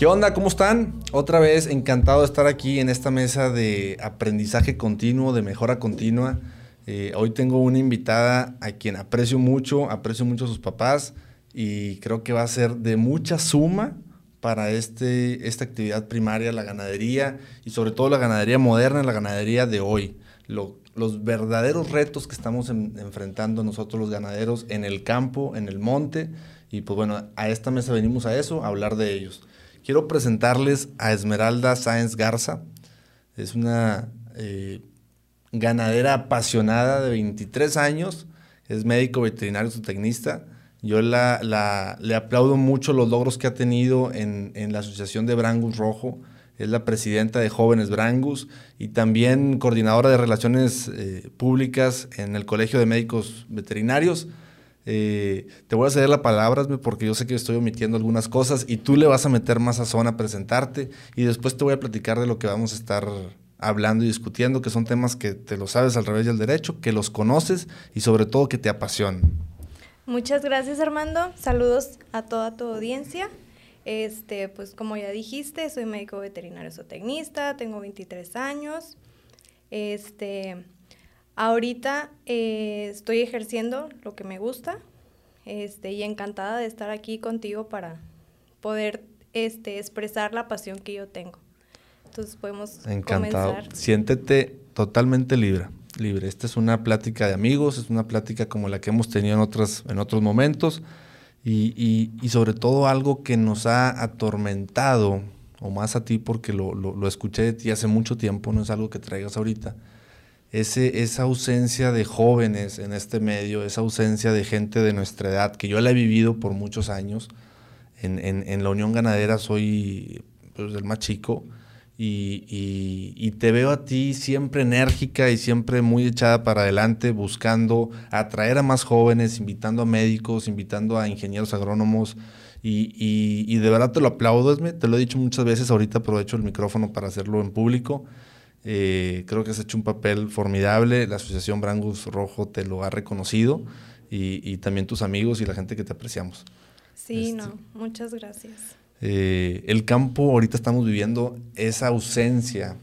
¿Qué onda? ¿Cómo están? Otra vez encantado de estar aquí en esta mesa de aprendizaje continuo, de mejora continua. Eh, hoy tengo una invitada a quien aprecio mucho, aprecio mucho a sus papás y creo que va a ser de mucha suma para este, esta actividad primaria, la ganadería y sobre todo la ganadería moderna, la ganadería de hoy. los verdaderos retos que estamos enfrentando nosotros los ganaderos en el campo, en el monte. Y pues bueno, a esta mesa venimos a eso, a hablar de ellos. Quiero presentarles a Esmeralda Sáenz Garza. Es una eh, ganadera apasionada de 23 años. Es médico veterinario zootecnista. Yo la, le aplaudo mucho los logros que ha tenido en, la Asociación de Brangus Rojo. Es la presidenta de Jóvenes Brangus y también coordinadora de Relaciones eh, Públicas en el Colegio de Médicos Veterinarios. Eh, te voy a ceder la palabra porque yo sé que estoy omitiendo algunas cosas y tú le vas a meter más sazón a presentarte y después te voy a platicar de lo que vamos a estar hablando y discutiendo, que son temas que te lo sabes al revés del derecho, que los conoces y sobre todo que te apasionan. Muchas gracias Armando, saludos a toda tu audiencia. Este, pues como ya dijiste, soy médico veterinario zootecnista, tengo 23 años. Este, Ahorita eh, estoy ejerciendo lo que me gusta este, y encantada de estar aquí contigo para poder este, expresar la pasión que yo tengo. Entonces podemos Encantado. Siéntete totalmente libre. Libre. Esta es una plática de amigos, es una plática como la que hemos tenido en, otras, en otros momentos y, sobre todo algo que nos ha atormentado, o más a ti porque lo, lo escuché de ti hace mucho tiempo, no es algo que traigas ahorita ese, esa ausencia de jóvenes en este medio, esa ausencia de gente de nuestra edad, que yo la he vivido por muchos años. En, en, la Unión Ganadera soy pues, el más chico y, y, te veo a ti siempre enérgica y siempre muy echada para adelante, buscando atraer a más jóvenes, invitando a médicos, invitando a ingenieros agrónomos. Y, y de verdad te lo aplaudo, te lo he dicho muchas veces, ahorita aprovecho el micrófono para hacerlo en público. Eh, creo que has hecho un papel formidable. La Asociación Brangus Rojo te lo ha reconocido y, también tus amigos y la gente que te apreciamos. Sí, este, no, muchas gracias. Eh, el campo, ahorita estamos viviendo esa ausencia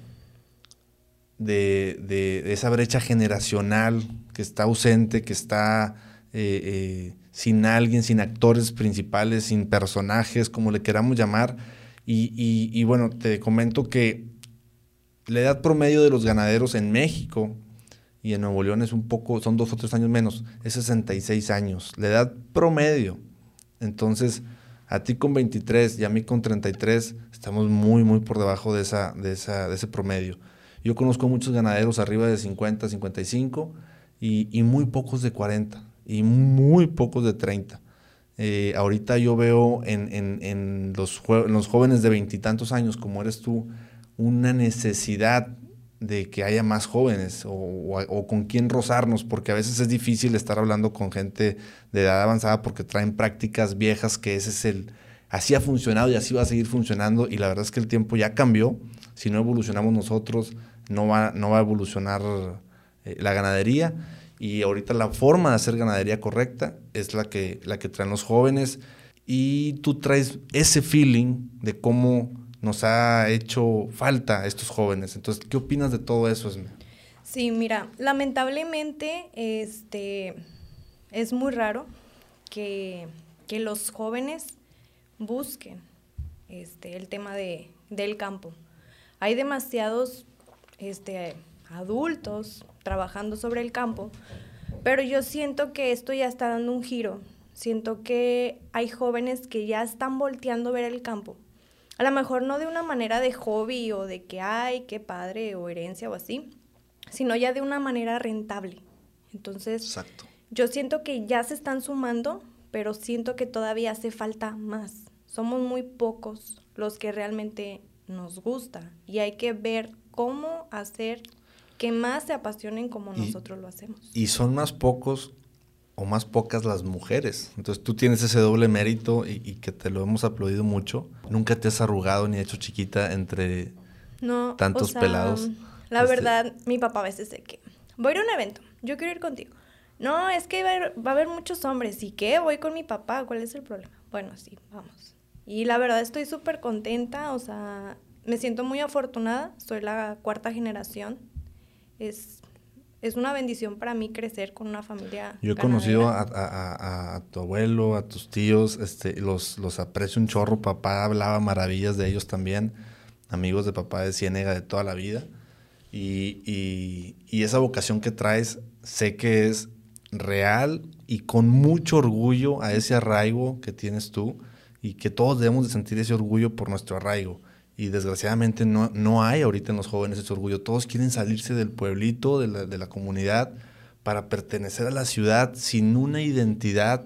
de, esa brecha generacional que está ausente, que está eh, sin alguien, sin actores principales, sin personajes, como le queramos llamar. y bueno, te comento que la edad promedio de los ganaderos en México y en Nuevo León es un poco, son dos o tres años menos, es 66 años. La edad promedio. Entonces, a ti con 23 y a mí con 33, estamos muy, muy por debajo de, esa, de, esa, de ese promedio. Yo conozco muchos ganaderos arriba de 50, 55 y, y muy pocos de 40 y muy pocos de 30. Eh, ahorita yo veo en, en, en, los, en los jóvenes de veintitantos años, como eres tú, una necesidad de que haya más jóvenes o, con quién rozarnos, porque a veces es difícil estar hablando con gente de edad avanzada porque traen prácticas viejas que ese es el, así ha funcionado y así va a seguir funcionando y la verdad es que el tiempo ya cambió, si no evolucionamos nosotros no va, no va a evolucionar eh, la ganadería y ahorita la forma de hacer ganadería correcta es la que, la que traen los jóvenes. Y tú traes ese feeling de cómo nos ha hecho falta a estos jóvenes. Entonces, ¿qué opinas de todo eso, Esme? Sí, mira, lamentablemente este, es muy raro que, los jóvenes busquen este, el tema de, del campo. Hay demasiados este, adultos trabajando sobre el campo, pero yo siento que esto ya está dando un giro. Siento que hay jóvenes que ya están volteando a ver el campo a lo mejor no de una manera de hobby o de que, ay, qué padre o herencia o así, sino ya de una manera rentable. Entonces, yo siento que ya se están sumando, pero siento que todavía hace falta más. Somos muy pocos los que realmente nos gusta y hay que ver cómo hacer que más se apasionen como nosotros lo hacemos. Y son más pocos o más pocas las mujeres. Entonces tú tienes ese doble mérito y, que te lo hemos aplaudido mucho. Nunca te has arrugado ni hecho chiquita entre tantos pelados. La este verdad, mi papá a veces dice que voy a ir a un evento, yo quiero ir contigo. No, es que va a, haber, muchos hombres. ¿Y qué? Voy con mi papá. ¿Cuál es el problema? Bueno, sí, vamos. Y la verdad estoy súper contenta, o sea, me siento muy afortunada, soy la cuarta generación. Es, es una bendición para mí crecer con una familia. Yo he conocido a, tu abuelo, a tus tíos, este, los, los aprecio un chorro, papá hablaba maravillas de ellos también, amigos de papá de Ciénega de toda la vida. Y, y, y esa vocación que traes, sé que es real y con mucho orgullo a ese arraigo que tienes tú y que todos debemos de sentir ese orgullo por nuestro arraigo. Y desgraciadamente no, no hay ahorita en los jóvenes ese orgullo. Todos quieren salirse del pueblito, de la, de la comunidad, para pertenecer a la ciudad sin una identidad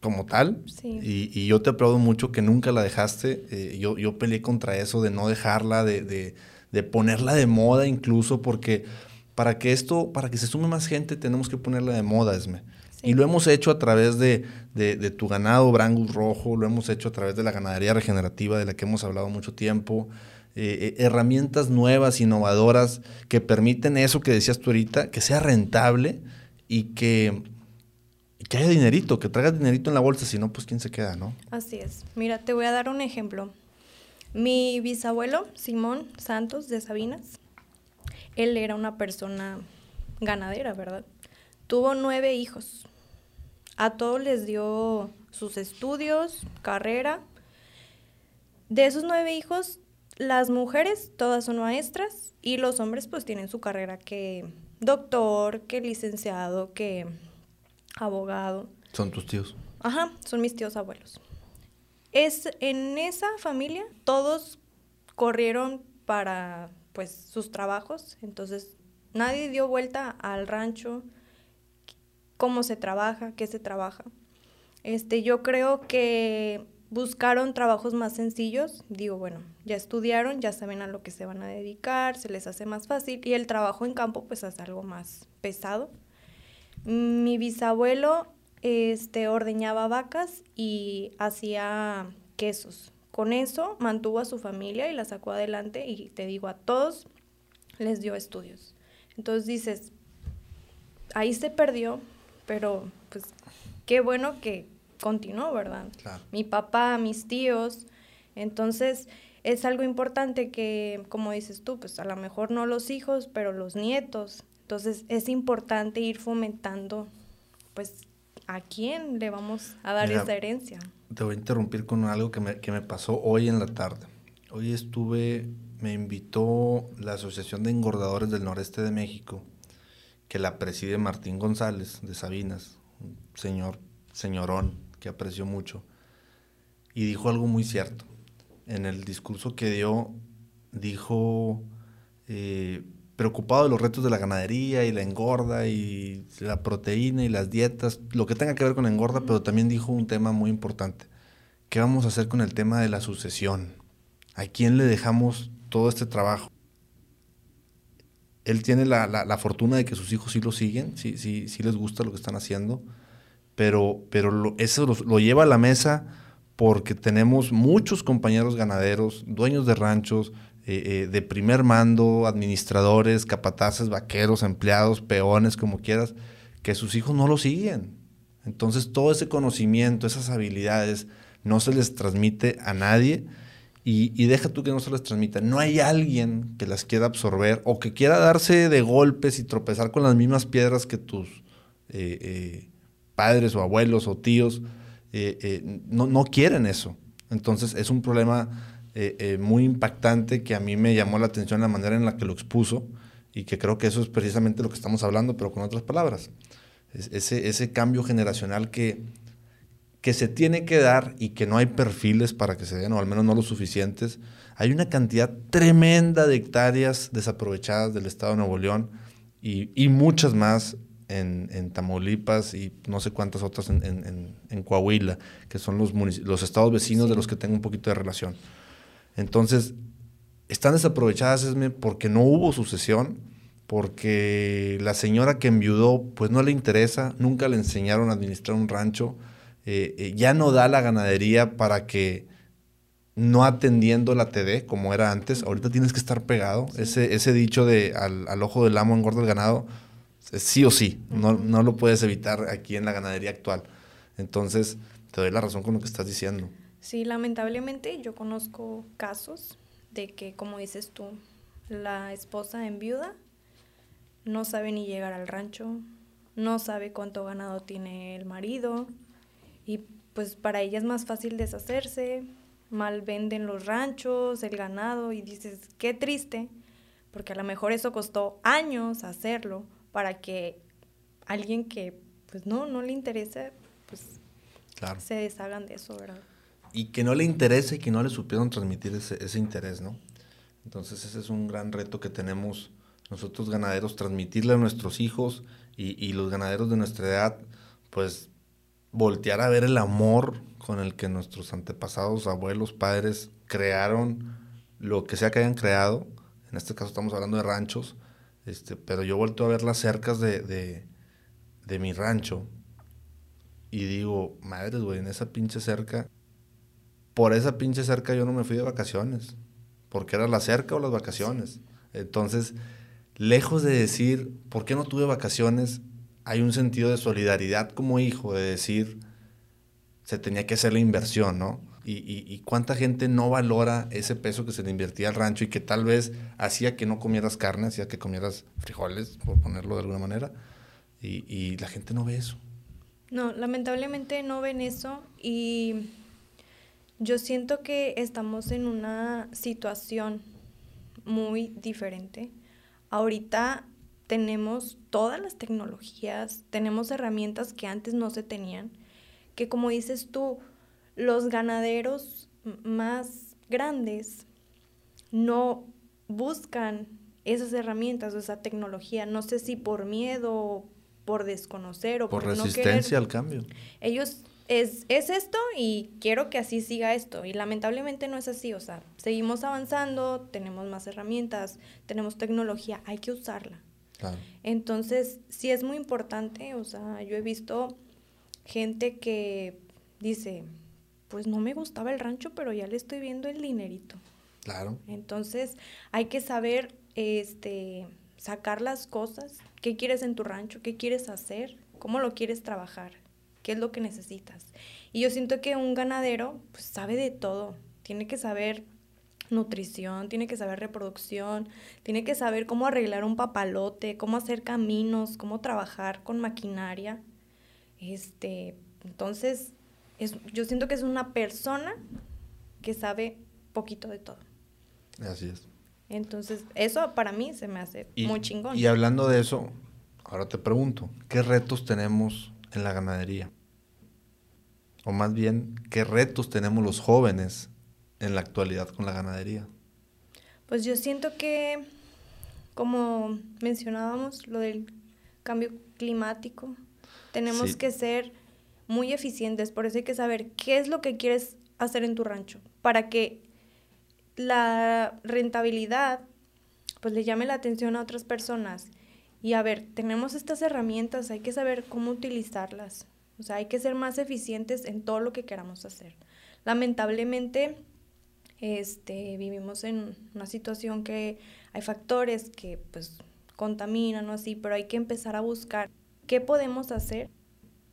como tal. Y, y, yo te aplaudo mucho que nunca la dejaste. Eh, yo, yo peleé contra eso de no dejarla, de, de, de ponerla de moda incluso, porque para que esto, para que se sume más gente, tenemos que ponerla de moda, Esme. Y lo hemos hecho a través de, tu ganado Brangus Rojo, lo hemos hecho a través de la ganadería regenerativa de la que hemos hablado mucho tiempo. Eh, eh, herramientas nuevas, innovadoras, que permiten eso que decías tú ahorita, que sea rentable y que, que haya dinerito, que traiga dinerito en la bolsa, si no, pues quién se queda, ¿no? Así es. Mira, te voy a dar un ejemplo. Mi bisabuelo, Simón Santos de Sabinas, él era una persona ganadera, ¿verdad? Tuvo nueve hijos. A todos les dio sus estudios, carrera. De esos nueve hijos, las mujeres todas son maestras y los hombres pues tienen su carrera que doctor, que licenciado, que abogado. ¿Son tus tíos? Ajá, son mis tíos abuelos. Es, en esa familia todos corrieron para pues sus trabajos, entonces nadie dio vuelta al rancho, cómo se trabaja, qué se trabaja. Este, yo creo que buscaron trabajos más sencillos, digo, bueno, ya estudiaron, ya saben a lo que se van a dedicar, se les hace más fácil y el trabajo en campo pues hace algo más pesado. Mi bisabuelo este ordeñaba vacas y hacía quesos. Con eso mantuvo a su familia y la sacó adelante y te digo, a todos les dio estudios. Entonces dices, ahí se perdió, pero pues qué bueno que continuó, ¿verdad? Mi papá, mis tíos. Entonces es algo importante que, como dices tú, pues a lo mejor no los hijos, pero los nietos. Entonces es importante ir fomentando, pues, a quién le vamos a dar esa herencia te voy a interrumpir con algo que me, que me pasó hoy en la tarde. Hoy estuve, me invitó la Asociación de Engordadores del Noreste de México, que la preside Martín González de Sabinas, un señor, señorón que aprecio mucho, y dijo algo muy cierto. En el discurso que dio, dijo, eh, preocupado de los retos de la ganadería y la engorda y la proteína y las dietas, lo que tenga que ver con la engorda, pero también dijo un tema muy importante. ¿Qué vamos a hacer con el tema de la sucesión? ¿A quién le dejamos todo este trabajo? Él tiene la, fortuna de que sus hijos sí lo siguen, sí, sí, sí les gusta lo que están haciendo, pero, pero eso lo lleva a la mesa porque tenemos muchos compañeros ganaderos, dueños de ranchos, eh, eh, de primer mando, administradores, capataces, vaqueros, empleados, peones, como quieras, que sus hijos no lo siguen. Entonces todo ese conocimiento, esas habilidades, no se les transmite a nadie y, deja tú que no se les transmita. No hay alguien que las quiera absorber o que quiera darse de golpes y tropezar con las mismas piedras que tus eh, padres o abuelos o tíos. no, no quieren eso. Entonces es un problema eh, eh, muy impactante que a mí me llamó la atención la manera en la que lo expuso y que creo que eso es precisamente lo que estamos hablando, pero con otras palabras. ese, ese cambio generacional que, que se tiene que dar y que no hay perfiles para que se den, o al menos no lo suficientes. Hay una cantidad tremenda de hectáreas desaprovechadas del estado de Nuevo León y, y muchas más en, en, Tamaulipas y no sé cuántas otras en, en, en Coahuila, que son los, los estados vecinos de los que tengo un poquito de relación. Entonces, están desaprovechadas Esme, porque no hubo sucesión, porque la señora que enviudó pues no le interesa, nunca le enseñaron a administrar un rancho, eh, eh, ya no da la ganadería para que no atendiendo la TD como era antes, ahorita tienes que estar pegado, ese, ese dicho de al, ojo del amo engorda el ganado, sí o sí, no, no lo puedes evitar aquí en la ganadería actual. Entonces, te doy la razón con lo que estás diciendo. Sí, lamentablemente yo conozco casos de que, como dices tú, la esposa en viuda no sabe ni llegar al rancho, no sabe cuánto ganado tiene el marido y pues para ella es más fácil deshacerse, mal venden los ranchos, el ganado y dices, qué triste, porque a lo mejor eso costó años hacerlo para que alguien que pues no, no le interese, pues se deshagan de eso, ¿verdad? Y que no le interese y que no le supieron transmitir ese, ese interés, ¿no? Entonces ese es un gran reto que tenemos nosotros ganaderos, transmitirle a nuestros hijos y, y los ganaderos de nuestra edad, pues voltear a ver el amor con el que nuestros antepasados, abuelos, padres crearon lo que sea que hayan creado. En este caso estamos hablando de ranchos, este, pero yo vuelto a ver las cercas de, de, de mi rancho y digo, madres, güey, en esa pinche cerca, por esa pinche cerca yo no me fui de vacaciones, porque era la cerca o las vacaciones. Entonces, lejos de decir, ¿por qué no tuve vacaciones? Hay un sentido de solidaridad como hijo, de decir, se tenía que hacer la inversión, ¿no? Y, y, cuánta gente no valora ese peso que se le invertía al rancho y que tal vez hacía que no comieras carne, hacía que comieras frijoles, por ponerlo de alguna manera, y, y la gente no ve eso. No, lamentablemente no ven eso y yo siento que estamos en una situación muy diferente Ahorita tenemos todas las tecnologías, tenemos herramientas que antes no se tenían, que como dices tú, los ganaderos más grandes no buscan esas herramientas o esa tecnología, no sé si por miedo, por desconocer o por, resistencia al cambio. Ellos es, es esto y quiero que así siga esto. Y lamentablemente no es así. O sea, seguimos avanzando, tenemos más herramientas, tenemos tecnología, hay que usarla. Entonces, sí es muy importante. O sea, yo he visto gente que dice, pues no me gustaba el rancho, pero ya le estoy viendo el dinerito. Claro. Entonces, hay que saber este sacar las cosas, qué quieres en tu rancho, qué quieres hacer, cómo lo quieres trabajar qué es lo que necesitas. Y yo siento que un ganadero pues sabe de todo, tiene que saber nutrición, tiene que saber reproducción, tiene que saber cómo arreglar un papalote, cómo hacer caminos, cómo trabajar con maquinaria. Este, entonces, es, yo siento que es una persona que sabe poquito de todo. Así es. Entonces, eso para mí se me hace muy chingón. Y hablando de eso, ahora te pregunto, ¿qué retos tenemos en la ganadería? O más bien, ¿qué retos tenemos los jóvenes en la actualidad con la ganadería? Pues yo siento que, como mencionábamos, lo del cambio climático, tenemos que ser muy eficientes, por eso hay que saber qué es lo que quieres hacer en tu rancho, para que la rentabilidad pues le llame la atención a otras personas y a ver, tenemos estas herramientas, hay que saber cómo utilizarlas. O sea, hay que ser más eficientes en todo lo que queramos hacer. Lamentablemente, este, vivimos en una situación que hay factores que pues contaminan o así, pero hay que empezar a buscar qué podemos hacer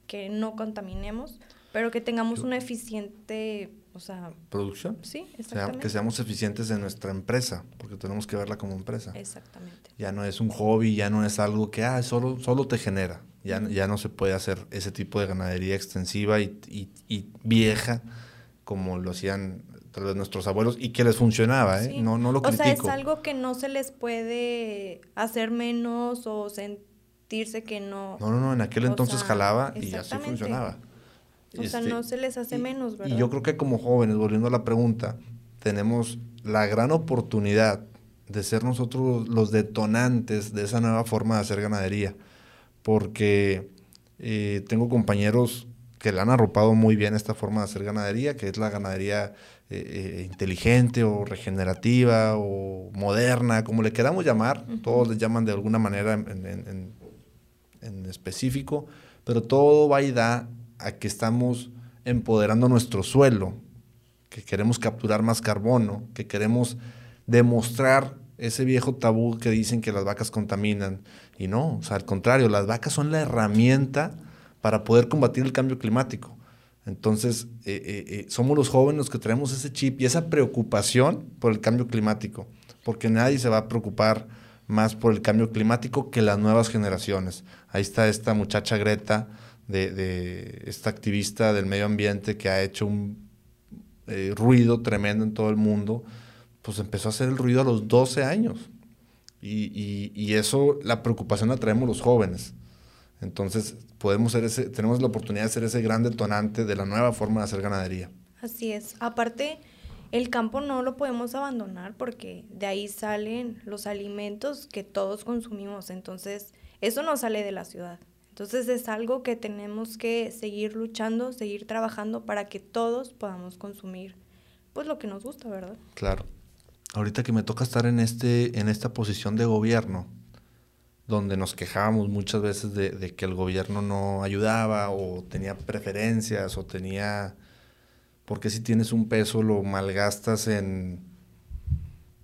que no contaminemos, pero que tengamos una eficiente o sea, producción. Sí, exactamente. que seamos eficientes en nuestra empresa, porque tenemos que verla como empresa. Exactamente. Ya no es un hobby, ya no es algo que ah, solo, solo te genera. Ya, ya no se puede hacer ese tipo de ganadería extensiva y, y, vieja como lo hacían nuestros abuelos y que les funcionaba, ¿eh? No, no lo critico. O sea, es algo que no se les puede hacer menos o sentirse que no... No, no, no, en aquel entonces jalaba y así funcionaba. O sea, no se les hace menos, ¿verdad? Y yo creo que como jóvenes, volviendo a la pregunta, tenemos la gran oportunidad de ser nosotros los detonantes de esa nueva forma de hacer ganadería. Porque eh, tengo compañeros que le han arropado muy bien esta forma de hacer ganadería, que es la ganadería eh, eh, inteligente o regenerativa o moderna, como le queramos llamar. Todos le llaman de alguna manera en, en, en específico, pero todo va y da a que estamos empoderando nuestro suelo, que queremos capturar más carbono, que queremos demostrar ese viejo tabú que dicen que las vacas contaminan. Y no, o sea, al contrario, las vacas son la herramienta para poder combatir el cambio climático. Entonces, eh, eh, eh, somos los jóvenes los que traemos ese chip y esa preocupación por el cambio climático, porque nadie se va a preocupar más por el cambio climático que las nuevas generaciones. Ahí está esta muchacha Greta, de, esta activista del medio ambiente que ha hecho un ruido tremendo en todo el mundo, pues empezó a hacer el ruido a los 12 años. Y, y eso, la preocupación la traemos los jóvenes. Entonces, podemos ser ese, tenemos la oportunidad de ser ese gran detonante de la nueva forma de hacer ganadería. Así es. Aparte, el campo no lo podemos abandonar porque de ahí salen los alimentos que todos consumimos. Entonces, eso no sale de la ciudad. Entonces es algo que tenemos que seguir luchando, seguir trabajando para que todos podamos consumir pues lo que nos gusta, ¿verdad? Claro. Ahorita que me toca estar en este en esta posición de gobierno, donde nos quejábamos muchas veces de, que el gobierno no ayudaba o tenía preferencias o tenía... Porque si tienes un peso lo malgastas en,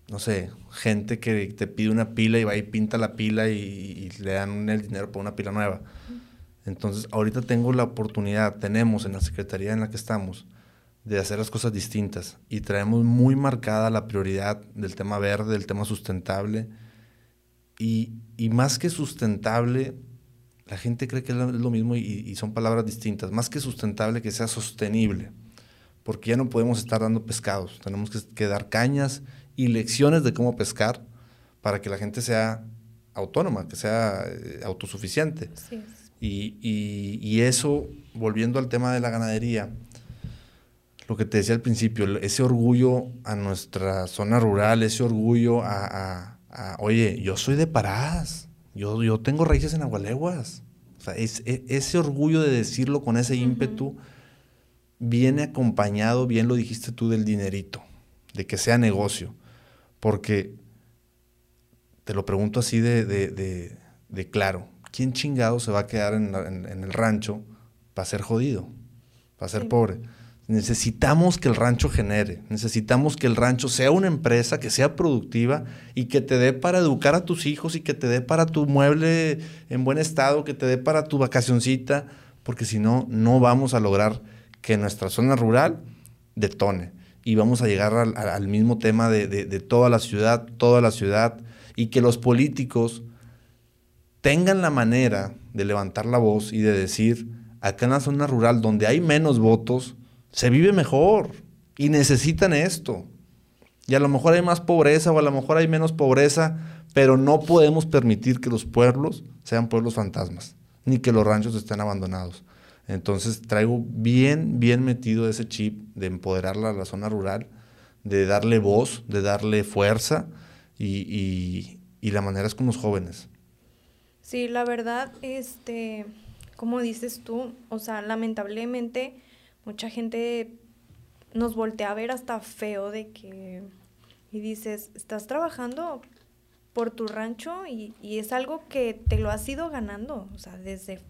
no sé, gente que te pide una pila y va y pinta la pila y, le dan el dinero por una pila nueva. Entonces, ahorita tengo la oportunidad, tenemos en la secretaría en la que estamos, de hacer las cosas distintas y traemos muy marcada la prioridad del tema verde, del tema sustentable y, más que sustentable, la gente cree que es lo mismo y, son palabras distintas. Más que sustentable, que sea sostenible. Porque ya no podemos estar dando pescados. Tenemos que, dar cañas y lecciones de cómo pescar para que la gente sea autónoma, que sea eh, autosuficiente. Y, y, eso, volviendo al tema de la ganadería, lo que te decía al principio, ese orgullo a nuestra zona rural, ese orgullo a oye, yo soy de Parás, yo, yo tengo raíces en Agualeguas. O sea, es, e, ese orgullo de decirlo con ese ímpetu viene acompañado, bien lo dijiste tú, del dinerito, de que sea negocio. Porque te lo pregunto así de, de, claro, ¿quién chingado se va a quedar en, el rancho para ser jodido, para ser pobre? Necesitamos que el rancho genere, necesitamos que el rancho sea una empresa que sea productiva y que te dé para educar a tus hijos y que te dé para tu mueble en buen estado, que te dé para tu vacacioncita, porque si no, no vamos a lograr que nuestra zona rural detone. Y vamos a llegar al, mismo tema de, de toda la ciudad, toda la ciudad, y que los políticos tengan la manera de levantar la voz y de decir, acá en la zona rural donde hay menos votos, se vive mejor y necesitan esto. Y a lo mejor hay más pobreza o a lo mejor hay menos pobreza, pero no podemos permitir que los pueblos sean pueblos fantasmas, ni que los ranchos estén abandonados. Entonces traigo bien, bien metido ese chip de empoderar a la zona rural, de darle voz, de darle fuerza y, y la manera es con los jóvenes. Sí, la verdad, este, como dices tú, o sea, lamentablemente mucha gente nos voltea a ver hasta feo de que, y dices, estás trabajando por tu rancho y, es algo que te lo has ido ganando, o sea, desde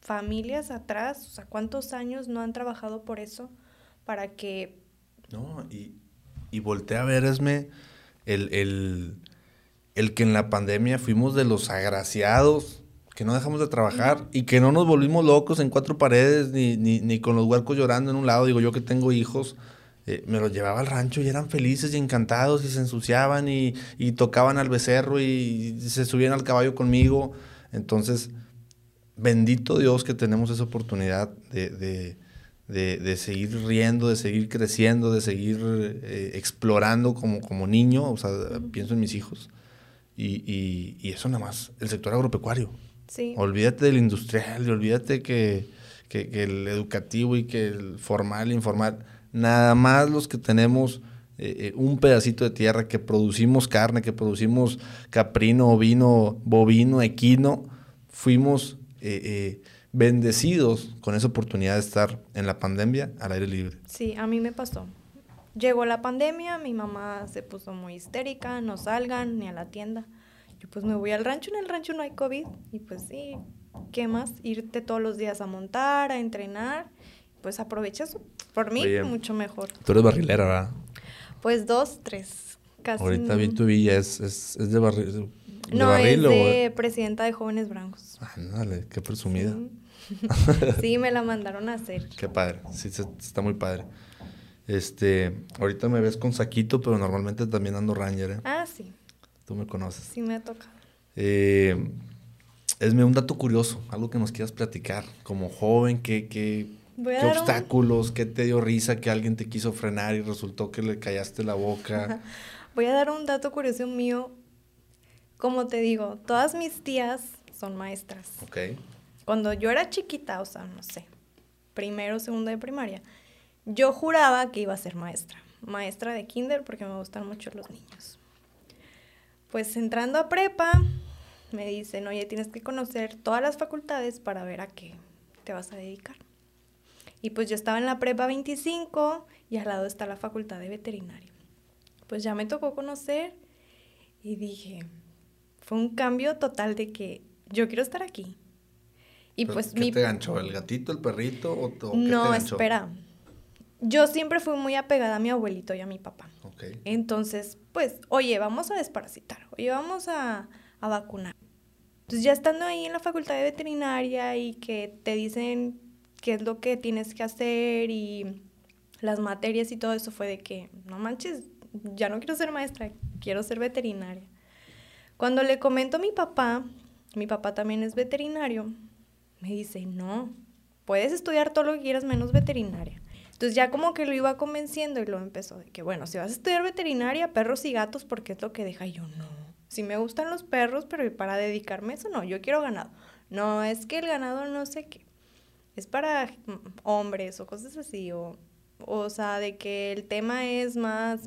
familias atrás, o sea, ¿cuántos años no han trabajado por eso para que... No, y, y voltea a ver, Esme, el, el, el que en la pandemia fuimos de los agraciados que no dejamos de trabajar y que no nos volvimos locos en cuatro paredes ni, ni, con los huercos llorando en un lado. Digo, yo que tengo hijos, eh, me los llevaba al rancho y eran felices y encantados y se ensuciaban y, y, tocaban al becerro y se subían al caballo conmigo. Entonces, bendito Dios que tenemos esa oportunidad de, de, de, seguir riendo, de seguir creciendo, de seguir eh, explorando como, como niño. O sea, pienso en mis hijos. Y, y, y eso nada más, el sector agropecuario. Olvídate del industrial, y olvídate que, el educativo y que el formal, informal. Nada más los que tenemos eh, eh, un pedacito de tierra, que producimos carne, que producimos caprino, ovino, bovino, equino, fuimos eh, bendecidos con esa oportunidad de estar en la pandemia al aire libre. Sí, a mí me pasó. Llegó la pandemia, mi mamá se puso muy histérica, no salgan ni a la tienda yo pues me voy al rancho, en el rancho no hay COVID. Y pues sí, ¿qué más? Irte todos los días a montar, a entrenar. Pues aprovechas por mí mucho mejor. Tú eres barrilera, ¿verdad? Pues dos, tres, casi. Ahorita vi tu villa, ¿es, es, es de, barril, no, es de presidenta de Jóvenes Brancos. Ah, dale, qué presumida. sí, me la mandaron a hacer. Qué padre, sí, está muy padre. Este, ahorita me ves con saquito, pero normalmente también ando Ranger, ¿eh? Ah, sí. Tú me conoces. Sí, me ha tocado. Eh, esme un dato curioso, algo que nos quieras platicar. Como joven, ¿qué, qué, qué obstáculos, qué te dio risa que alguien te quiso frenar y resultó que le callaste la boca? Voy a dar un dato curioso mío. Como te digo, todas mis tías son maestras. Ok. Cuando yo era chiquita, o sea, no sé, primero o segundo de primaria, yo juraba que iba a ser maestra. Maestra de kinder porque me gustan mucho los niños. Pues entrando a prepa, me dicen, oye, tienes que conocer todas las facultades para ver a qué te vas a dedicar. Y pues yo estaba en la prepa 25 y al lado está la facultad de veterinario. Pues ya me tocó conocer y dije, fue un cambio total de que yo quiero estar aquí. Y pues ¿Qué te ganchó? ¿El gatito, el perrito o, o No, espera. Yo siempre fui muy apegada a mi abuelito y a mi papá. Okay. Entonces, pues, oye, vamos a desparasitar, oye, vamos a, a vacunar. Entonces, ya estando ahí en la facultad de veterinaria y que te dicen qué es lo que tienes que hacer y las materias y todo eso fue de que, no manches, ya no quiero ser maestra, quiero ser veterinaria. Cuando le comento a mi papá, mi papá también es veterinario, me dice, no, puedes estudiar todo lo que quieras menos veterinaria. Entonces ya como que lo iba convenciendo y lo empezó de que, bueno, si vas a estudiar veterinaria, perros y gatos, porque es lo que deja yo, no. Si me gustan los perros, pero para dedicarme a eso, no, yo quiero ganado. No, es que el ganado no sé qué es para hombres o cosas así, o, o sea, de que el tema es más,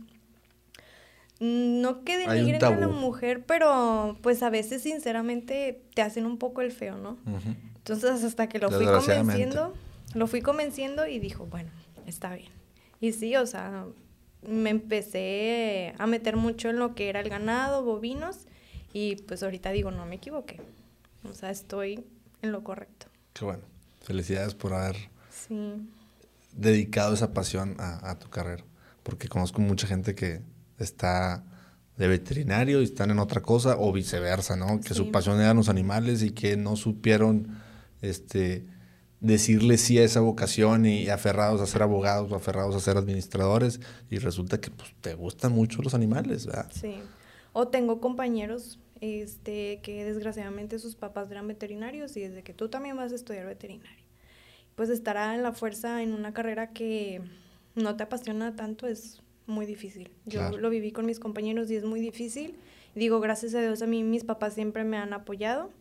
no que denigren a la mujer, pero pues a veces sinceramente te hacen un poco el feo, ¿no? Entonces hasta que lo fui convenciendo, lo fui convenciendo y dijo, bueno, está bien. Y sí, o sea, me empecé a meter mucho en lo que era el ganado, bovinos, y pues ahorita digo, no me equivoqué. O sea, estoy en lo correcto. Qué bueno. Felicidades por haber dedicado esa pasión a, tu carrera. Porque conozco mucha gente que está de veterinario y están en otra cosa o viceversa, ¿no? Que su pasión eran los animales y que no supieron este, decirle sí a esa vocación y, aferrados a ser abogados o aferrados a ser administradores y resulta que pues, te gustan mucho los animales, ¿verdad? Sí. O tengo compañeros este, que desgraciadamente sus papás eran veterinarios y desde que tú también vas a estudiar veterinario, pues estará en la fuerza en una carrera que no te apasiona tanto es muy difícil. Yo lo viví con mis compañeros y es muy difícil. Digo, gracias a Dios a mí mis papás siempre me han apoyado.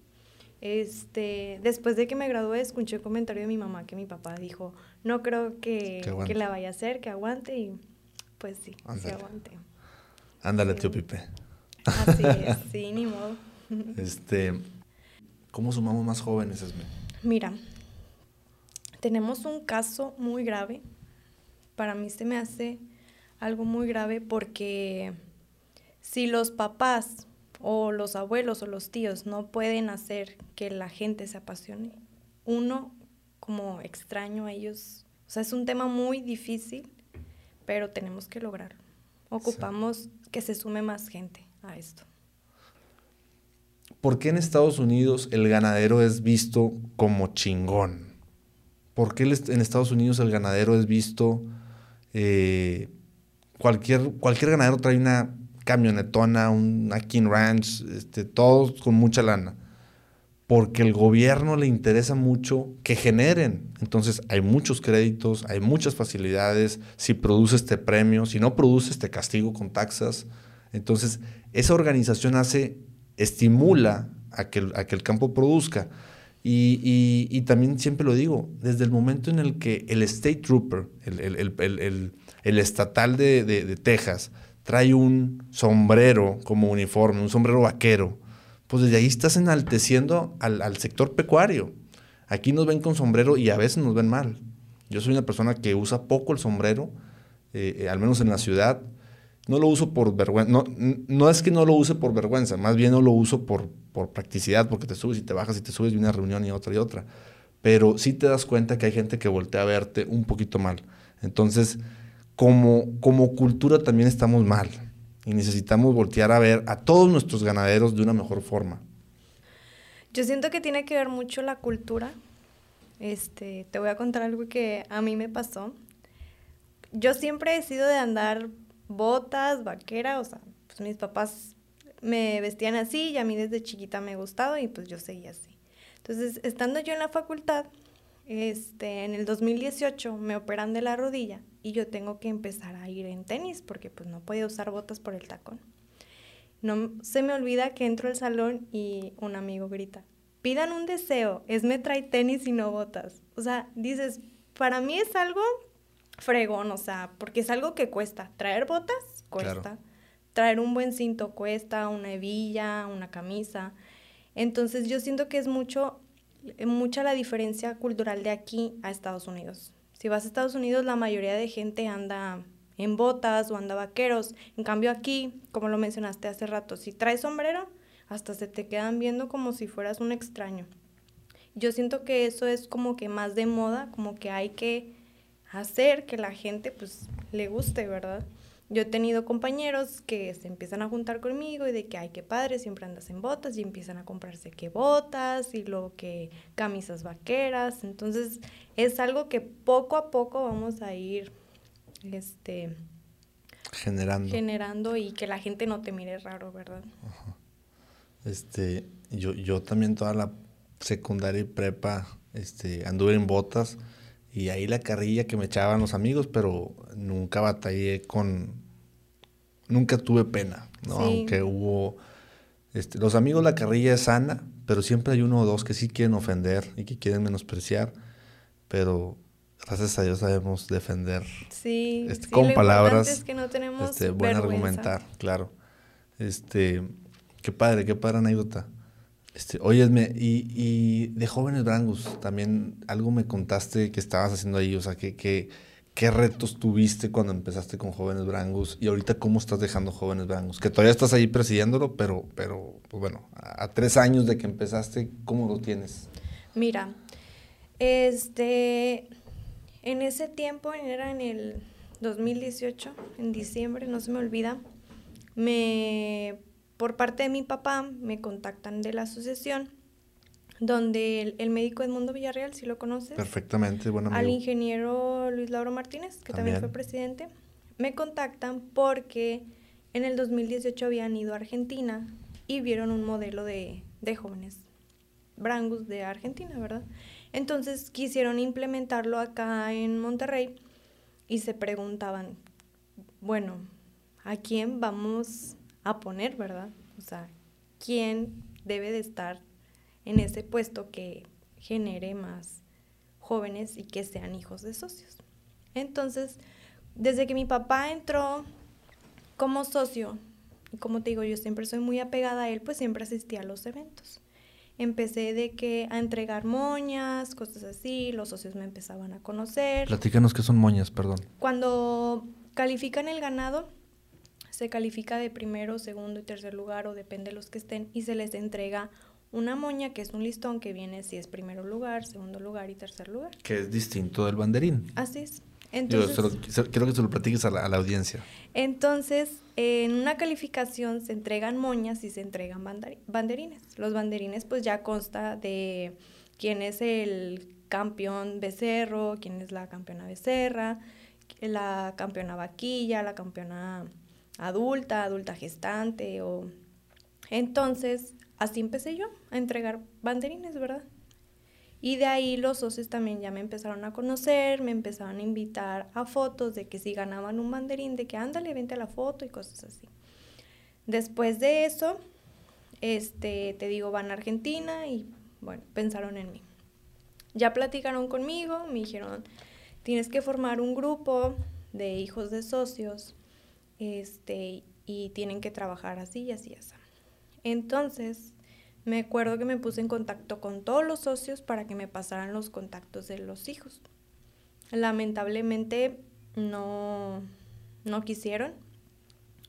Este, después de que me gradué, escuché el comentario de mi mamá que mi papá dijo, no creo que, que la vaya a hacer, que aguante y pues sí, sí aguante. Ándale, tío Pipe. Así es, sí, ni modo. Este, ¿Cómo sumamos más jóvenes, Esme? Mira, tenemos un caso muy grave. Para mí se me hace algo muy grave porque si los papás o los abuelos o los tíos no pueden hacer que la gente se apasione, uno como extraño a ellos, o sea, es un tema muy difícil, pero tenemos que lograrlo. Ocupamos que se sume más gente a esto. ¿Por qué en Estados Unidos el ganadero es visto como chingón? ¿Por qué en Estados Unidos el ganadero es visto... Eh, cualquier, cualquier ganadero trae una camionetona, una King Ranch, este, todos con mucha lana. Porque el gobierno le interesa mucho que generen. Entonces hay muchos créditos, hay muchas facilidades. Si produces este premio, si no produces te castigo con taxas. Entonces esa organización hace, estimula a que, a que el campo produzca. Y, también siempre lo digo, desde el momento en el que el State Trooper, el, estatal de, Texas, trae un sombrero como uniforme, un sombrero vaquero, pues desde ahí estás enalteciendo al, sector pecuario. Aquí nos ven con sombrero y a veces nos ven mal. Yo soy una persona que usa poco el sombrero, eh, al menos en la ciudad, no lo uso por vergüenza. No, no es que no lo use por vergüenza, más bien no lo uso por, por practicidad, porque te subes y te bajas y te subes de una reunión y otra y otra. Pero sí te das cuenta que hay gente que voltea a verte un poquito mal. Entonces, como, como cultura también estamos mal y necesitamos voltear a ver a todos nuestros ganaderos de una mejor forma. Yo siento que tiene que ver mucho la cultura. este, te voy a contar algo que a mí me pasó. Yo siempre he sido de andar botas, vaquera, o sea, pues mis papás me vestían así y a mí desde chiquita me gustaba y pues yo seguía así. Entonces, estando yo en la facultad, este, en el 2018 me operan de la rodilla y yo tengo que empezar a ir en tenis porque pues no podía usar botas por el tacón. No se me olvida que entro al salón y un amigo grita, pidan un deseo, es me trae tenis y no botas. O sea, dices, para mí es algo fregón, o sea, porque es algo que cuesta. Traer botas cuesta. Traer un buen cinto cuesta, una hebilla, una camisa. Entonces yo siento que es mucho, mucha la diferencia cultural de aquí a Estados Unidos. Si vas a Estados Unidos, la mayoría de gente anda en botas o anda vaqueros. En cambio aquí, como lo mencionaste hace rato, si traes sombrero, hasta se te quedan viendo como si fueras un extraño. Yo siento que eso es como que más de moda, como que hay que hacer que la gente pues le guste, ¿verdad? Yo he tenido compañeros que se empiezan a juntar conmigo y de que, ay, qué padre, siempre andas en botas y empiezan a comprarse que botas y luego que camisas vaqueras. Entonces, es algo que poco a poco vamos a ir, este... Generando. Generando y que la gente no te mire raro, ¿verdad? Este, yo, yo también toda la secundaria y prepa, este, anduve en botas y ahí la carrilla que me echaban los amigos, pero nunca batallé con, nunca tuve pena, ¿no? Aunque hubo, este, los amigos la carrilla es sana, pero siempre hay uno o dos que sí quieren ofender y que quieren menospreciar, pero gracias a Dios sabemos defender sí, este, con palabras. Es que no tenemos este, buen argumentar, claro. Este, qué padre, qué padre anécdota. Este, y, y de Jóvenes Brangus, también algo me contaste que estabas haciendo ahí, o sea, que, que, qué retos tuviste cuando empezaste con Jóvenes Brangus y ahorita cómo estás dejando Jóvenes Brangus, que todavía estás ahí presidiéndolo, pero, pero pues bueno, a, tres años de que empezaste, ¿cómo lo tienes? Mira, este, en ese tiempo, era en el 2018, en diciembre, no se me olvida, me por parte de mi papá me contactan de la asociación, donde el, médico Edmundo Villarreal, si lo conoces. Perfectamente, bueno. Al ingeniero Luis Lauro Martínez, que también. fue presidente, me contactan porque en el 2018 habían ido a Argentina y vieron un modelo de, de jóvenes brangus de Argentina, ¿verdad? Entonces quisieron implementarlo acá en Monterrey y se preguntaban, bueno, ¿a quién vamos a poner, ¿verdad? O sea, ¿quién debe de estar en ese puesto que genere más jóvenes y que sean hijos de socios? Entonces, desde que mi papá entró como socio, y como te digo, yo siempre soy muy apegada a él, pues siempre asistía a los eventos. Empecé de que a entregar moñas, cosas así, los socios me empezaban a conocer. Platícanos qué son moñas, perdón. Cuando califican el ganado, se califica de primero, segundo y tercer lugar o depende de los que estén y se les entrega una moña que es un listón que viene si es primero lugar, segundo lugar y tercer lugar. Que es distinto del banderín. Así es. Entonces, quiero que se lo platiques a la, audiencia. Entonces, en una calificación se entregan moñas y se entregan banderines. Los banderines pues ya consta de quién es el campeón becerro, quién es la campeona becerra, la campeona vaquilla, la campeona adulta, adulta gestante o... Entonces, así empecé yo a entregar banderines, ¿verdad? Y de ahí los socios también ya me empezaron a conocer, me empezaron a invitar a fotos de que si ganaban un banderín, de que ándale, vente a la foto y cosas así. Después de eso, este, te digo, van a Argentina y bueno, pensaron en mí. Ya platicaron conmigo, me dijeron, tienes que formar un grupo de hijos de socios este, y tienen que trabajar así y así, así. Entonces, me acuerdo que me puse en contacto con todos los socios para que me pasaran los contactos de los hijos. Lamentablemente no, no quisieron.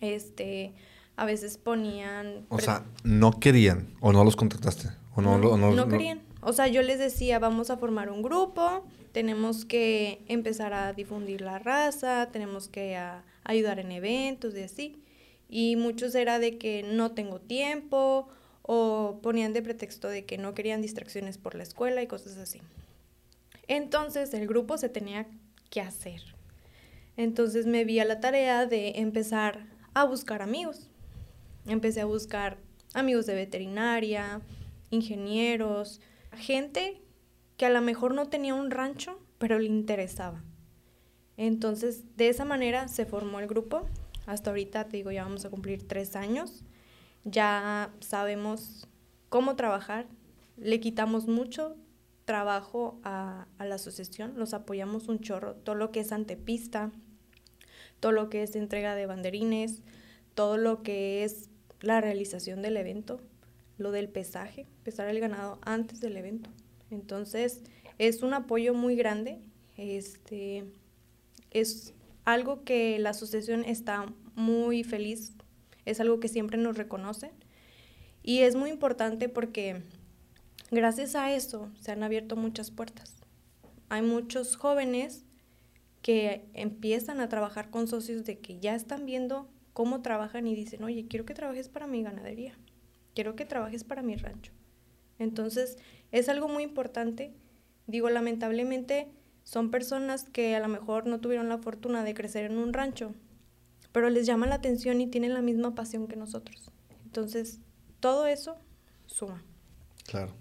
Este, a veces ponían... O sea, no querían o no los contactaste. O no, no, no querían. O sea, yo les decía, vamos a formar un grupo, tenemos que empezar a difundir la raza, tenemos que ayudar en eventos y así. Y muchos era de que no tengo tiempo o ponían de pretexto de que no querían distracciones por la escuela y cosas así. Entonces el grupo se tenía que hacer. Entonces me vi a la tarea de empezar a buscar amigos. Empecé a buscar amigos de veterinaria, ingenieros, gente que a lo mejor no tenía un rancho, pero le interesaba. Entonces, de esa manera se formó el grupo. Hasta ahorita, te digo, ya vamos a cumplir tres años. Ya sabemos cómo trabajar. Le quitamos mucho trabajo a, a la asociación. Los apoyamos un chorro. Todo lo que es antepista, todo lo que es entrega de banderines, todo lo que es la realización del evento, lo del pesaje, pesar el ganado antes del evento. Entonces, es un apoyo muy grande. Este, es algo que la asociación está muy feliz, es algo que siempre nos reconoce y es muy importante porque gracias a eso se han abierto muchas puertas. Hay muchos jóvenes que empiezan a trabajar con socios de que ya están viendo cómo trabajan y dicen, oye, quiero que trabajes para mi ganadería, quiero que trabajes para mi rancho. Entonces, es algo muy importante. Digo, lamentablemente son personas que a lo mejor no tuvieron la fortuna de crecer en un rancho, pero les llama la atención y tienen la misma pasión que nosotros. Entonces, todo eso suma. Claro.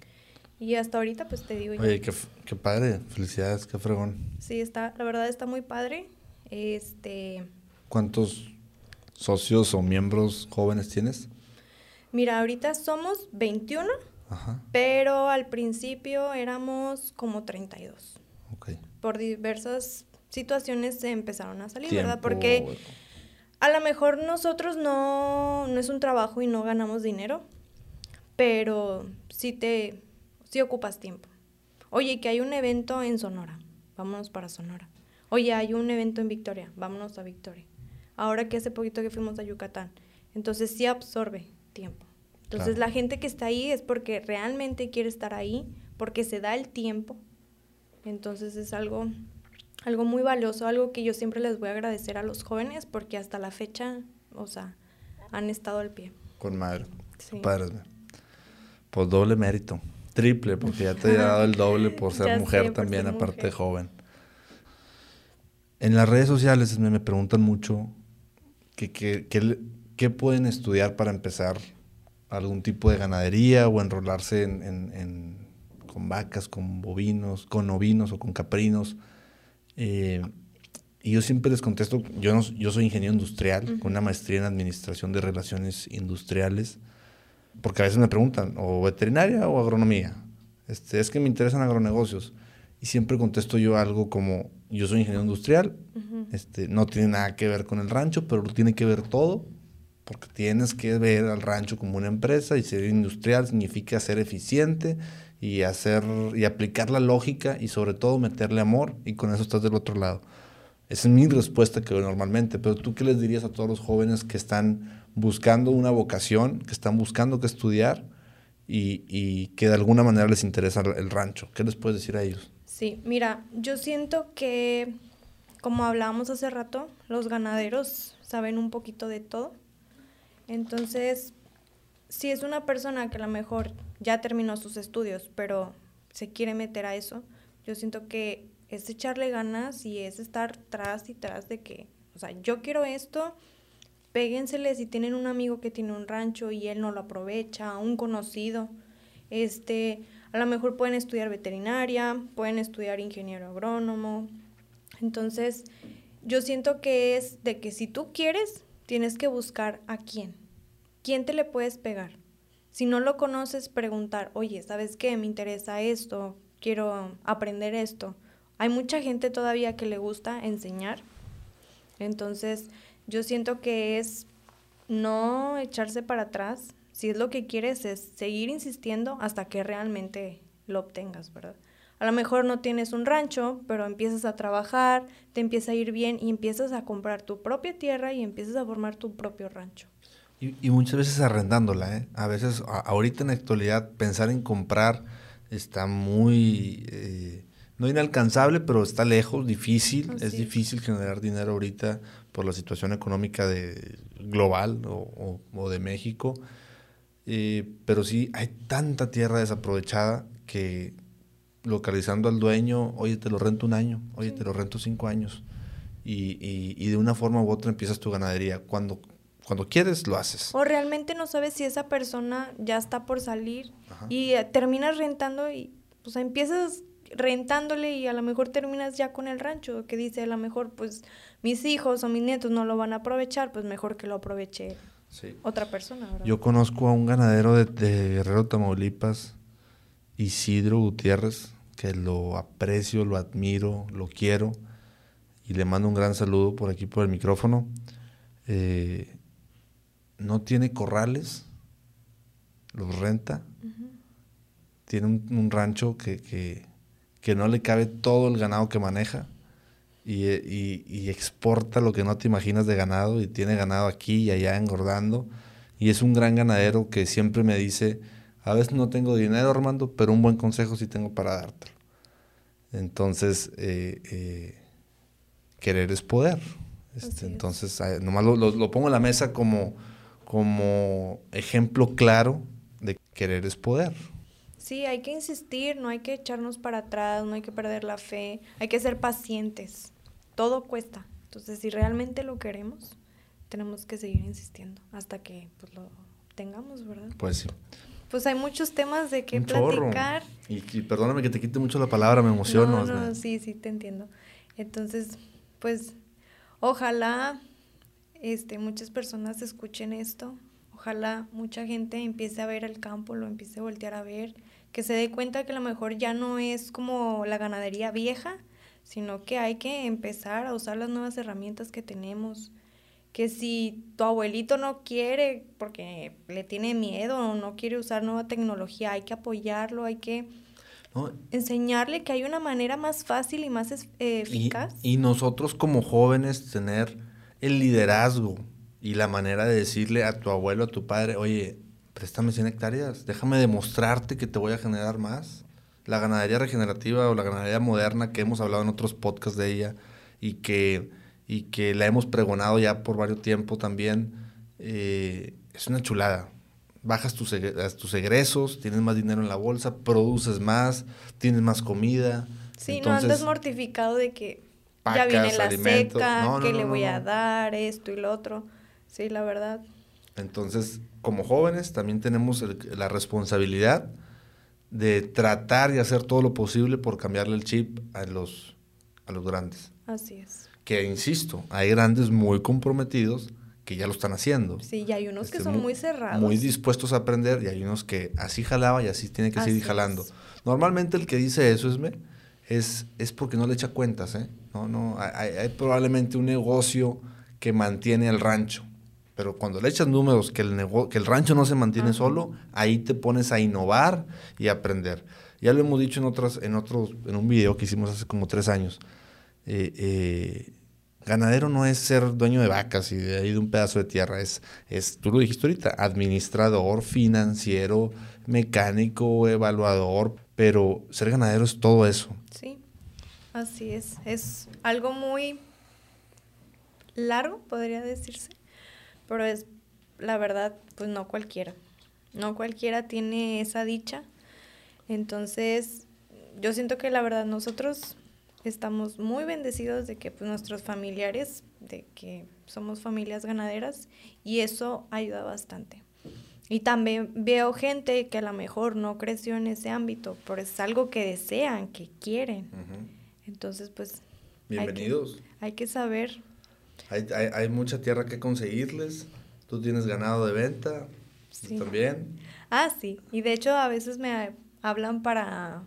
Y hasta ahorita, pues te digo. Oye, qué, qué, padre, felicidades, qué fregón. Sí, está, la verdad está muy padre. Este. ¿Cuántos socios o miembros jóvenes tienes? Mira, ahorita somos 21, Ajá. pero al principio éramos como 32. Por diversas situaciones se empezaron a salir, ¿verdad? Porque a lo mejor nosotros no, no es un trabajo y no ganamos dinero, pero sí te si ocupas tiempo. Oye, que hay un evento en Sonora, vámonos para Sonora. Oye, hay un evento en Victoria, vámonos a Victoria. Ahora que hace poquito que fuimos a Yucatán. Entonces sí absorbe tiempo. Entonces la gente que está ahí es porque realmente quiere estar ahí, porque se da el tiempo. Entonces es algo, algo muy valioso, algo que yo siempre les voy a agradecer a los jóvenes porque hasta la fecha, o sea, han estado al pie. Con madre. Sí. Padres. Pues doble mérito triple, porque ya te he dado el doble por ser mujer también, aparte de joven. En las redes sociales me, preguntan mucho qué pueden estudiar para empezar algún tipo de ganadería o enrolarse en, con vacas, con bovinos, con ovinos o con caprinos. Eh, y yo siempre les contesto, yo, no, yo soy ingeniero industrial, con una maestría en administración de relaciones industriales porque a veces me preguntan, o veterinaria o agronomía. Este, es que me interesan agronegocios. Y siempre contesto yo algo como, yo soy ingeniero industrial, este, no tiene nada que ver con el rancho, pero tiene que ver todo, porque tienes que ver al rancho como una empresa y ser industrial significa ser eficiente y hacer y aplicar la lógica y sobre todo meterle amor y con eso estás del otro lado. Esa es mi respuesta que normalmente, pero tú qué les dirías a todos los jóvenes que están buscando una vocación, que están buscando que estudiar y, que de alguna manera les interesa el rancho. ¿Qué les puedes decir a ellos? Sí, mira, yo siento que, como hablábamos hace rato, los ganaderos saben un poquito de todo. Entonces, si es una persona que a lo mejor ya terminó sus estudios, pero se quiere meter a eso, yo siento que es echarle ganas y es estar tras y tras de que, o sea, yo quiero esto, péguensele si tienen un amigo que tiene un rancho y él no lo aprovecha, un conocido. Este, a lo mejor pueden estudiar veterinaria, pueden estudiar ingeniero agrónomo. Entonces, yo siento que es de que si tú quieres, tienes que buscar a quién. ¿Quién te le puedes pegar? Si no lo conoces, preguntar, oye, ¿sabes qué? Me interesa esto, quiero aprender esto. Hay mucha gente todavía que le gusta enseñar. Entonces, yo siento que es no echarse para atrás. Si es lo que quieres, es seguir insistiendo hasta que realmente lo obtengas, ¿verdad? A lo mejor no tienes un rancho, pero empiezas a trabajar, te empieza a ir bien y empiezas a comprar tu propia tierra y empiezas a formar tu propio rancho. Y, muchas veces arrendándola, ¿eh? A veces, ahorita en la actualidad, pensar en comprar está muy... Eh, no inalcanzable, pero está lejos, difícil. es difícil generar dinero ahorita por la situación económica de, global o, de México. Eh, pero sí, hay tanta tierra desaprovechada que localizando al dueño, oye, te lo rento un año, oye, te lo rento cinco años. Y, y, y, de una forma u otra empiezas tu ganadería. Cuando, cuando quieres, lo haces. O realmente no sabes si esa persona ya está por salir y eh, terminas rentando y pues empiezas rentándole y a lo mejor terminas ya con el rancho, que dice a lo mejor pues mis hijos o mis nietos no lo van a aprovechar, pues mejor que lo aproveche otra persona. Yo conozco a un ganadero de, de Guerrero Tamaulipas, Isidro Gutiérrez, que lo aprecio, lo admiro, lo quiero y le mando un gran saludo por aquí por el micrófono. Eh, no tiene corrales, los renta. Tiene un, rancho que, que, no le cabe todo el ganado que maneja y, y, exporta lo que no te imaginas de ganado y tiene ganado aquí y allá engordando. Y es un gran ganadero que siempre me dice, a veces no tengo dinero Armando, pero un buen consejo sí tengo para dártelo. Entonces, eh, eh, querer es poder. Este, entonces, nomás lo, pongo en la mesa como, como ejemplo claro de querer es poder. Sí, hay que insistir, no hay que echarnos para atrás, no hay que perder la fe, hay que ser pacientes. Todo cuesta. Entonces, si realmente lo queremos, tenemos que seguir insistiendo hasta que pues, lo tengamos, ¿verdad? Pues sí. Pues hay muchos temas de qué platicar. Y, perdóname que te quite mucho la palabra, me emociono. No, no, sí, sí, te entiendo. Entonces, pues ojalá este, muchas personas escuchen esto, ojalá mucha gente empiece a ver el campo, lo empiece a voltear a ver, que se dé cuenta que a lo mejor ya no es como la ganadería vieja, sino que hay que empezar a usar las nuevas herramientas que tenemos. Que si tu abuelito no quiere porque le tiene miedo o no quiere usar nueva tecnología, hay que apoyarlo, hay que Enseñarle que hay una manera más fácil y más eficaz. Y, nosotros como jóvenes tener el liderazgo y la manera de decirle a tu abuelo, a tu padre, oye, préstame 100 hectáreas, déjame demostrarte que te voy a generar más. La ganadería regenerativa o la ganadería moderna que hemos hablado en otros podcasts de ella y que, y que la hemos pregonado ya por varios tiempo también, eh, es una chulada bajas tus, tus egresos, tienes más dinero en la bolsa, produces más, tienes más comida. Sí, no andas mortificado de que ya viene la seca, que le voy a dar, esto y lo otro. Sí, la verdad. Entonces, como jóvenes, también tenemos la responsabilidad de tratar y hacer todo lo posible por cambiarle el chip a los, a los grandes. Así es. Que, insisto, hay grandes muy comprometidos que ya lo están haciendo. Sí, y hay unos que este, son muy, cerrados. Muy dispuestos a aprender y hay unos que así jalaba y así tiene que seguir jalando. Normalmente el que dice eso, Esme, es, es porque no le echa cuentas, ¿eh? No, no, hay, probablemente un negocio que mantiene el rancho. Pero cuando le echas números que el, que el rancho no se mantiene solo, ahí te pones a innovar y a aprender. Ya lo hemos dicho en otras, en otros, en un video que hicimos hace como tres años. Eh, eh, Ganadero no es ser dueño de vacas y de ahí de un pedazo de tierra, es, es, tú lo dijiste ahorita, administrador, financiero, mecánico, evaluador, pero ser ganadero es todo eso. Sí, así es. Es algo muy largo, podría decirse, pero es, la verdad, pues no cualquiera. No cualquiera tiene esa dicha. Entonces, yo siento que la verdad nosotros estamos muy bendecidos de que pues, nuestros familiares, de que somos familias ganaderas y eso ayuda bastante. Y también veo gente que a lo mejor no creció en ese ámbito, pero es algo que desean, que quieren. Entonces, pues... Bienvenidos. Hay que, saber. Hay, hay, hay, mucha tierra que conseguirles. Tú tienes ganado de venta. Sí. También. Ah, sí. Y de hecho a veces me hablan para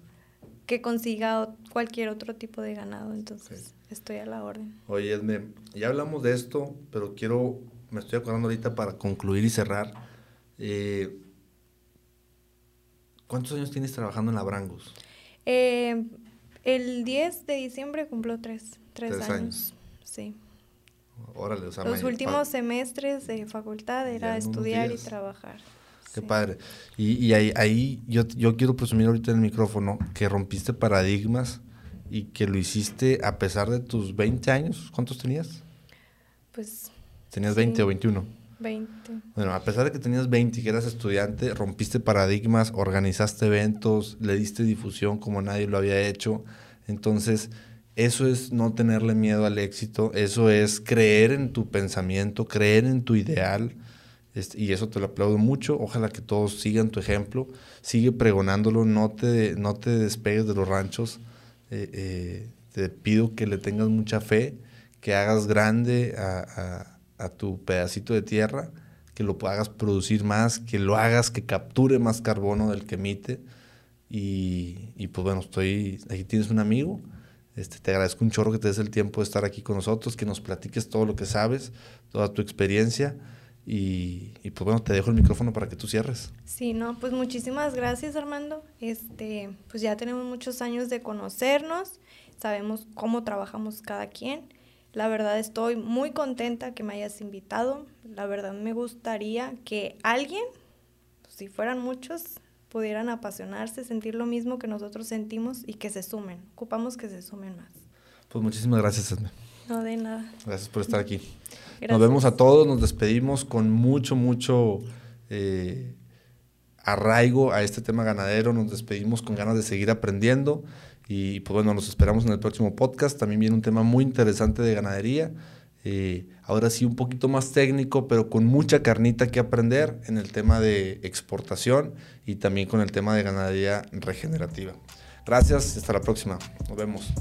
que consiga cualquier otro tipo de ganado, entonces estoy a la orden. Oye, Esme, ya hablamos de esto, pero quiero, me estoy acordando ahorita para concluir y cerrar. Eh, ¿Cuántos años tienes trabajando en la Brangus? Eh, el 10 de diciembre cumplo tres, tres, años. Sí. Órale, o sea, Los últimos semestres de facultad era estudiar y trabajar. Qué padre. Y, ahí, ahí yo, yo quiero presumir ahorita en el micrófono que rompiste paradigmas y que lo hiciste a pesar de tus 20 años. ¿Cuántos tenías? Pues... ¿Tenías 20 o 21? 20. Bueno, a pesar de que tenías 20 y que eras estudiante, rompiste paradigmas, organizaste eventos, le diste difusión como nadie lo había hecho. Entonces, eso es no tenerle miedo al éxito, eso es creer en tu pensamiento, creer en tu ideal. Y eso te lo aplaudo mucho. Ojalá que todos sigan tu ejemplo. Sigue pregonándolo, no te, no te despegues de los ranchos. Eh, eh, te pido que le tengas mucha fe, que hagas grande a tu pedacito de tierra, que lo hagas producir más, que lo hagas que capture más carbono del que emite. Y, y pues bueno, estoy, aquí tienes un amigo. Este, te agradezco un chorro que te des el tiempo de estar aquí con nosotros, que nos platiques todo lo que sabes, toda tu experiencia. Y, y, pues bueno, te dejo el micrófono para que tú cierres. Sí, no, pues muchísimas gracias Armando. Este, pues ya tenemos muchos años de conocernos, sabemos cómo trabajamos cada quien la verdad estoy muy contenta que me hayas invitado. La verdad me gustaría que alguien, si fueran muchos, pudieran apasionarse, sentir lo mismo que nosotros sentimos y que se sumen. Ocupamos que se sumen más. Pues muchísimas gracias, Edme. No, de nada. Gracias por estar aquí. Nos vemos a todos, nos despedimos con mucho, mucho eh, arraigo a este tema ganadero, nos despedimos con ganas de seguir aprendiendo. Y pues bueno, nos esperamos en el próximo podcast. También viene un tema muy interesante de ganadería. Eh, ahora sí un poquito más técnico, pero con mucha carnita que aprender en el tema de exportación y también con el tema de ganadería regenerativa. Gracias y hasta la próxima. Nos vemos.